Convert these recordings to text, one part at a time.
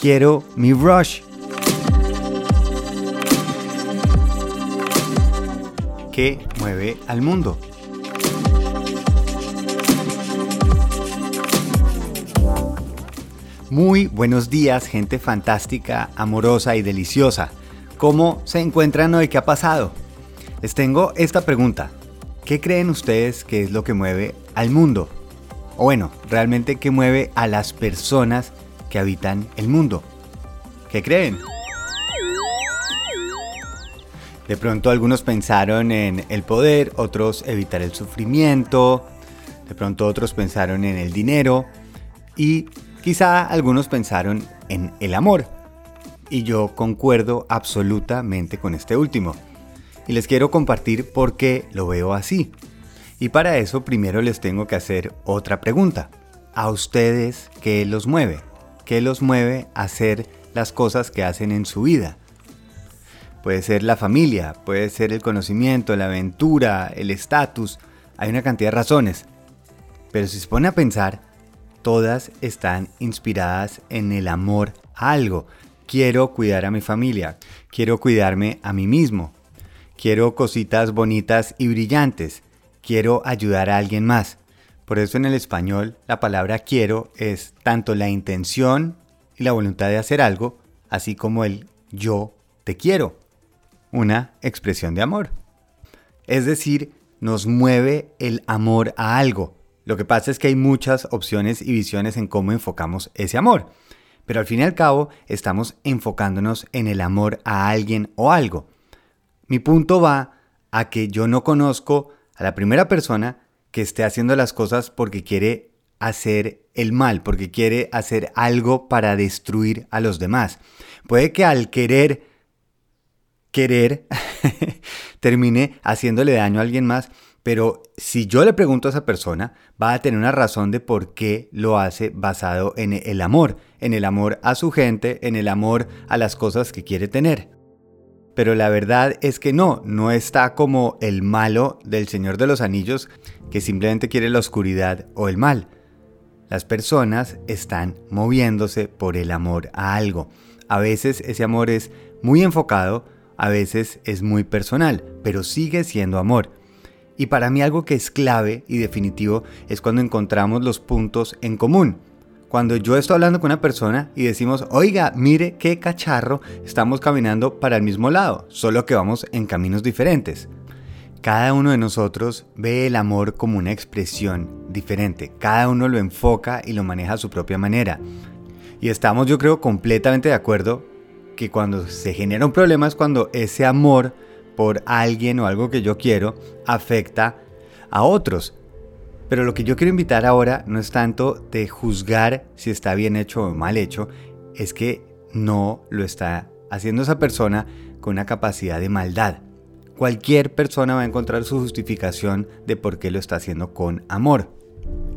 quiero mi rush. ¿Qué mueve al mundo? Muy buenos días, gente fantástica, amorosa y deliciosa. ¿Cómo se encuentran hoy? ¿Qué ha pasado? Les tengo esta pregunta. ¿Qué creen ustedes que es lo que mueve al mundo? O bueno, realmente qué mueve a las personas que habitan el mundo. ¿Qué creen? De pronto algunos pensaron en el poder, otros evitar el sufrimiento, de pronto otros pensaron en el dinero y quizá algunos pensaron en el amor. Y yo concuerdo absolutamente con este último. Y les quiero compartir por qué lo veo así. Y para eso primero les tengo que hacer otra pregunta. ¿A ustedes qué los mueve? ¿Qué los mueve a hacer las cosas que hacen en su vida? Puede ser la familia, puede ser el conocimiento, la aventura, el estatus. Hay una cantidad de razones. Pero si se pone a pensar, todas están inspiradas en el amor a algo. Quiero cuidar a mi familia, quiero cuidarme a mí mismo, quiero cositas bonitas y brillantes, quiero ayudar a alguien más. Por eso en el español la palabra quiero es tanto la intención y la voluntad de hacer algo, así como el yo te quiero, una expresión de amor. Es decir, nos mueve el amor a algo. Lo que pasa es que hay muchas opciones y visiones en cómo enfocamos ese amor. Pero al fin y al cabo estamos enfocándonos en el amor a alguien o algo. Mi punto va a que yo no conozco a la primera persona que esté haciendo las cosas porque quiere hacer el mal, porque quiere hacer algo para destruir a los demás. Puede que al querer, querer, termine haciéndole daño a alguien más, pero si yo le pregunto a esa persona, va a tener una razón de por qué lo hace basado en el amor, en el amor a su gente, en el amor a las cosas que quiere tener. Pero la verdad es que no, no está como el malo del Señor de los Anillos que simplemente quiere la oscuridad o el mal. Las personas están moviéndose por el amor a algo. A veces ese amor es muy enfocado, a veces es muy personal, pero sigue siendo amor. Y para mí algo que es clave y definitivo es cuando encontramos los puntos en común. Cuando yo estoy hablando con una persona y decimos, oiga, mire qué cacharro, estamos caminando para el mismo lado, solo que vamos en caminos diferentes. Cada uno de nosotros ve el amor como una expresión diferente, cada uno lo enfoca y lo maneja a su propia manera. Y estamos yo creo completamente de acuerdo que cuando se genera un problema es cuando ese amor por alguien o algo que yo quiero afecta a otros. Pero lo que yo quiero invitar ahora no es tanto de juzgar si está bien hecho o mal hecho, es que no lo está haciendo esa persona con una capacidad de maldad. Cualquier persona va a encontrar su justificación de por qué lo está haciendo con amor.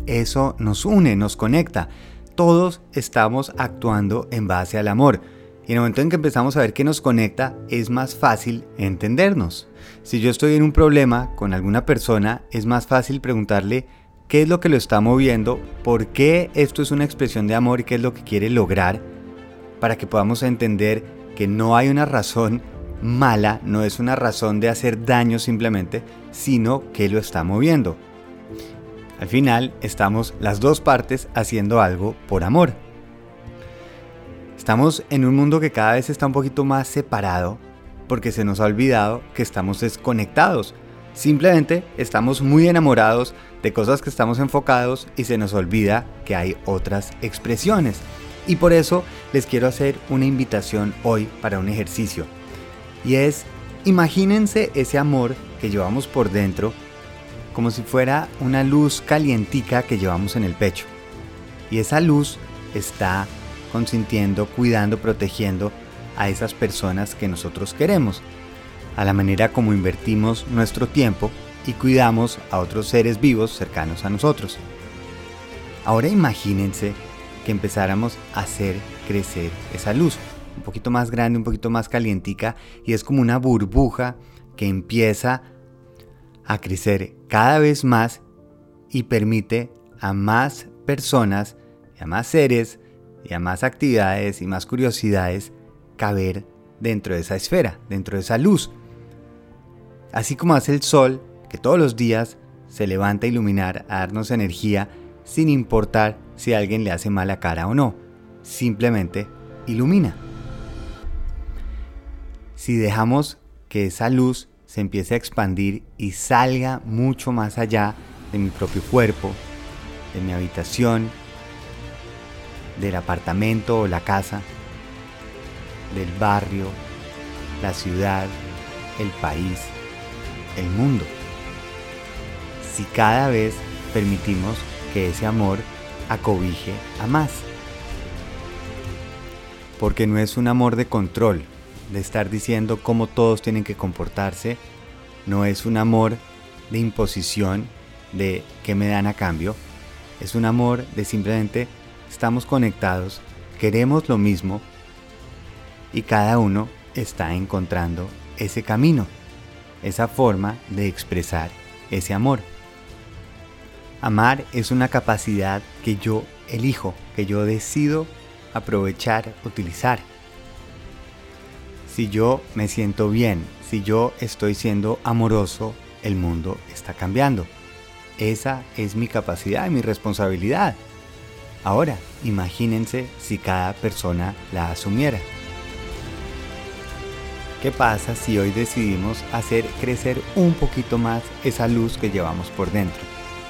Eso nos une, nos conecta. Todos estamos actuando en base al amor. Y en el momento en que empezamos a ver qué nos conecta, es más fácil entendernos. Si yo estoy en un problema con alguna persona, es más fácil preguntarle qué es lo que lo está moviendo, por qué esto es una expresión de amor y qué es lo que quiere lograr, para que podamos entender que no hay una razón mala, no es una razón de hacer daño simplemente, sino que lo está moviendo. Al final estamos las dos partes haciendo algo por amor. Estamos en un mundo que cada vez está un poquito más separado porque se nos ha olvidado que estamos desconectados. Simplemente estamos muy enamorados de cosas que estamos enfocados y se nos olvida que hay otras expresiones. Y por eso les quiero hacer una invitación hoy para un ejercicio. Y es, imagínense ese amor que llevamos por dentro como si fuera una luz calientica que llevamos en el pecho. Y esa luz está consintiendo, cuidando, protegiendo a esas personas que nosotros queremos, a la manera como invertimos nuestro tiempo y cuidamos a otros seres vivos cercanos a nosotros. Ahora imagínense que empezáramos a hacer crecer esa luz, un poquito más grande, un poquito más calientica, y es como una burbuja que empieza a crecer cada vez más y permite a más personas a más seres y a más actividades y más curiosidades caber dentro de esa esfera, dentro de esa luz. Así como hace el sol, que todos los días se levanta a iluminar, a darnos energía, sin importar si alguien le hace mala cara o no. Simplemente ilumina. Si dejamos que esa luz se empiece a expandir y salga mucho más allá de mi propio cuerpo, de mi habitación, del apartamento o la casa, del barrio, la ciudad, el país, el mundo. Si cada vez permitimos que ese amor acobije a más. Porque no es un amor de control, de estar diciendo cómo todos tienen que comportarse, no es un amor de imposición, de qué me dan a cambio, es un amor de simplemente estamos conectados, queremos lo mismo y cada uno está encontrando ese camino, esa forma de expresar ese amor. Amar es una capacidad que yo elijo, que yo decido aprovechar, utilizar. Si yo me siento bien, si yo estoy siendo amoroso, el mundo está cambiando. Esa es mi capacidad y mi responsabilidad. Ahora, imagínense si cada persona la asumiera. ¿Qué pasa si hoy decidimos hacer crecer un poquito más esa luz que llevamos por dentro?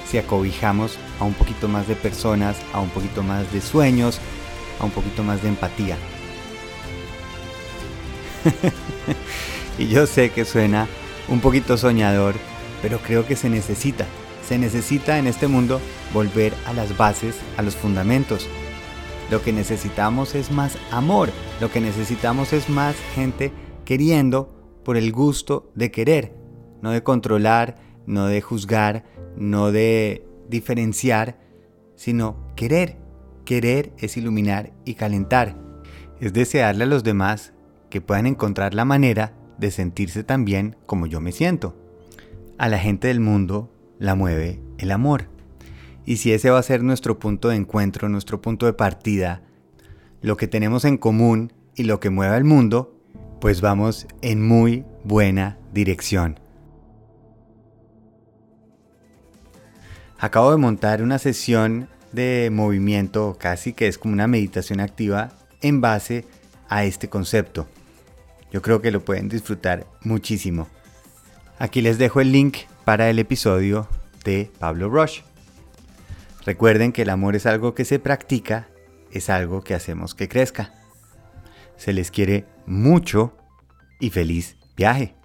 Si acobijamos a un poquito más de personas, a un poquito más de sueños, a un poquito más de empatía. y yo sé que suena un poquito soñador, pero creo que se necesita. Se necesita en este mundo volver a las bases, a los fundamentos. Lo que necesitamos es más amor, lo que necesitamos es más gente queriendo por el gusto de querer, no de controlar, no de juzgar, no de diferenciar, sino querer. Querer es iluminar y calentar. Es desearle a los demás que puedan encontrar la manera de sentirse tan bien como yo me siento. A la gente del mundo la mueve el amor. Y si ese va a ser nuestro punto de encuentro, nuestro punto de partida, lo que tenemos en común y lo que mueve al mundo, pues vamos en muy buena dirección. Acabo de montar una sesión de movimiento, casi que es como una meditación activa, en base a este concepto. Yo creo que lo pueden disfrutar muchísimo. Aquí les dejo el link para el episodio de Pablo Rush. Recuerden que el amor es algo que se practica, es algo que hacemos que crezca se les quiere mucho y feliz viaje.